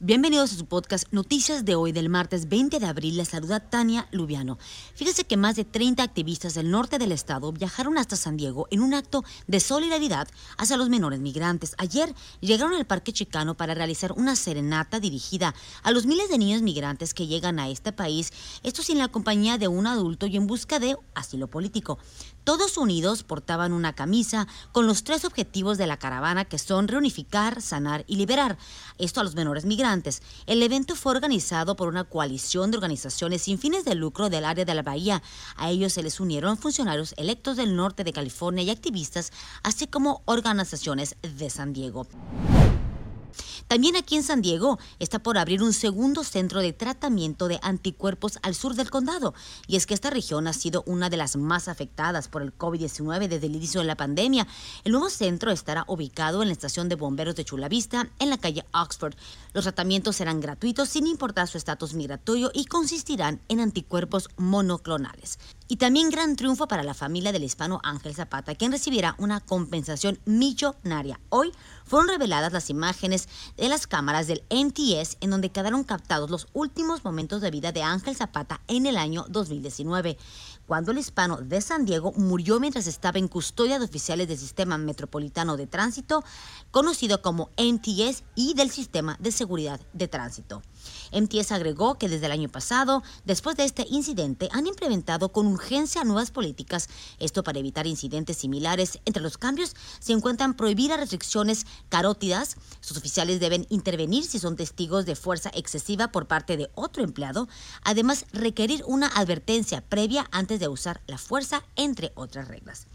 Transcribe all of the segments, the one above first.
Bienvenidos a su podcast Noticias de hoy del martes 20 de abril. Les saluda Tania Lubiano. Fíjese que más de 30 activistas del norte del estado viajaron hasta San Diego en un acto de solidaridad hacia los menores migrantes. Ayer llegaron al Parque Chicano para realizar una serenata dirigida a los miles de niños migrantes que llegan a este país, esto sin la compañía de un adulto y en busca de asilo político. Todos unidos portaban una camisa con los tres objetivos de la caravana que son reunificar, sanar y liberar. Esto a los menores migrantes. El evento fue organizado por una coalición de organizaciones sin fines de lucro del área de la Bahía. A ellos se les unieron funcionarios electos del norte de California y activistas, así como organizaciones de San Diego. También aquí en San Diego está por abrir un segundo centro de tratamiento de anticuerpos al sur del condado. Y es que esta región ha sido una de las más afectadas por el COVID-19 desde el inicio de la pandemia. El nuevo centro estará ubicado en la estación de bomberos de Chula Vista, en la calle Oxford. Los tratamientos serán gratuitos sin importar su estatus migratorio y consistirán en anticuerpos monoclonales. Y también gran triunfo para la familia del hispano Ángel Zapata, quien recibirá una compensación millonaria. Hoy fueron reveladas las imágenes de las cámaras del NTS en donde quedaron captados los últimos momentos de vida de Ángel Zapata en el año 2019 cuando el hispano de San Diego murió mientras estaba en custodia de oficiales del Sistema Metropolitano de Tránsito, conocido como MTS, y del Sistema de Seguridad de Tránsito. MTS agregó que desde el año pasado, después de este incidente, han implementado con urgencia nuevas políticas, esto para evitar incidentes similares. Entre los cambios se encuentran prohibir las restricciones carótidas, sus oficiales deben intervenir si son testigos de fuerza excesiva por parte de otro empleado, además requerir una advertencia previa antes de usar la fuerza, entre otras reglas.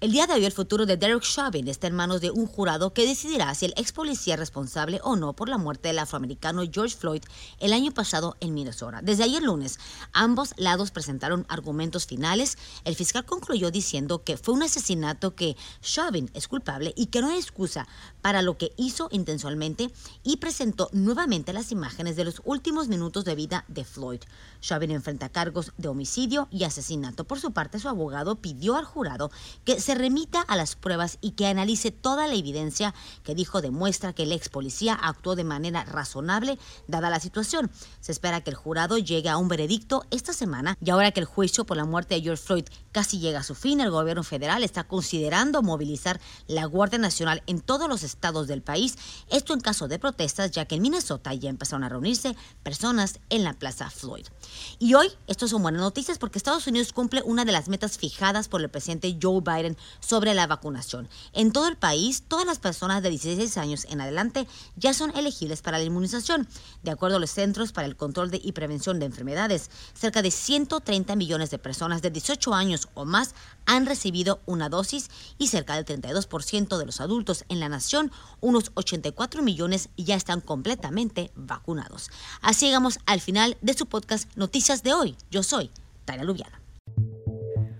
El día de hoy el futuro de Derek Chauvin está en manos de un jurado que decidirá si el ex policía es responsable o no por la muerte del afroamericano George Floyd el año pasado en Minnesota. Desde ayer lunes, ambos lados presentaron argumentos finales. El fiscal concluyó diciendo que fue un asesinato que Chauvin es culpable y que no hay excusa para lo que hizo intencionalmente y presentó nuevamente las imágenes de los últimos minutos de vida de Floyd. Chauvin enfrenta cargos de homicidio y asesinato. Por su parte, su abogado pidió al jurado que se remita a las pruebas y que analice toda la evidencia que dijo demuestra que el ex policía actuó de manera razonable dada la situación. Se espera que el jurado llegue a un veredicto esta semana y ahora que el juicio por la muerte de George Floyd casi llega a su fin, el gobierno federal está considerando movilizar la Guardia Nacional en todos los estados del país, esto en caso de protestas, ya que en Minnesota ya empezaron a reunirse personas en la Plaza Floyd. Y hoy, esto son buenas noticias porque Estados Unidos cumple una de las metas fijadas por el presidente Joe Biden sobre la vacunación. En todo el país, todas las personas de 16 años en adelante ya son elegibles para la inmunización. De acuerdo a los Centros para el Control de y Prevención de Enfermedades, cerca de 130 millones de personas de 18 años o más han recibido una dosis y cerca del 32% de los adultos en la nación, unos 84 millones, ya están completamente vacunados. Así llegamos al final de su podcast Noticias de hoy. Yo soy Tania Lubiana.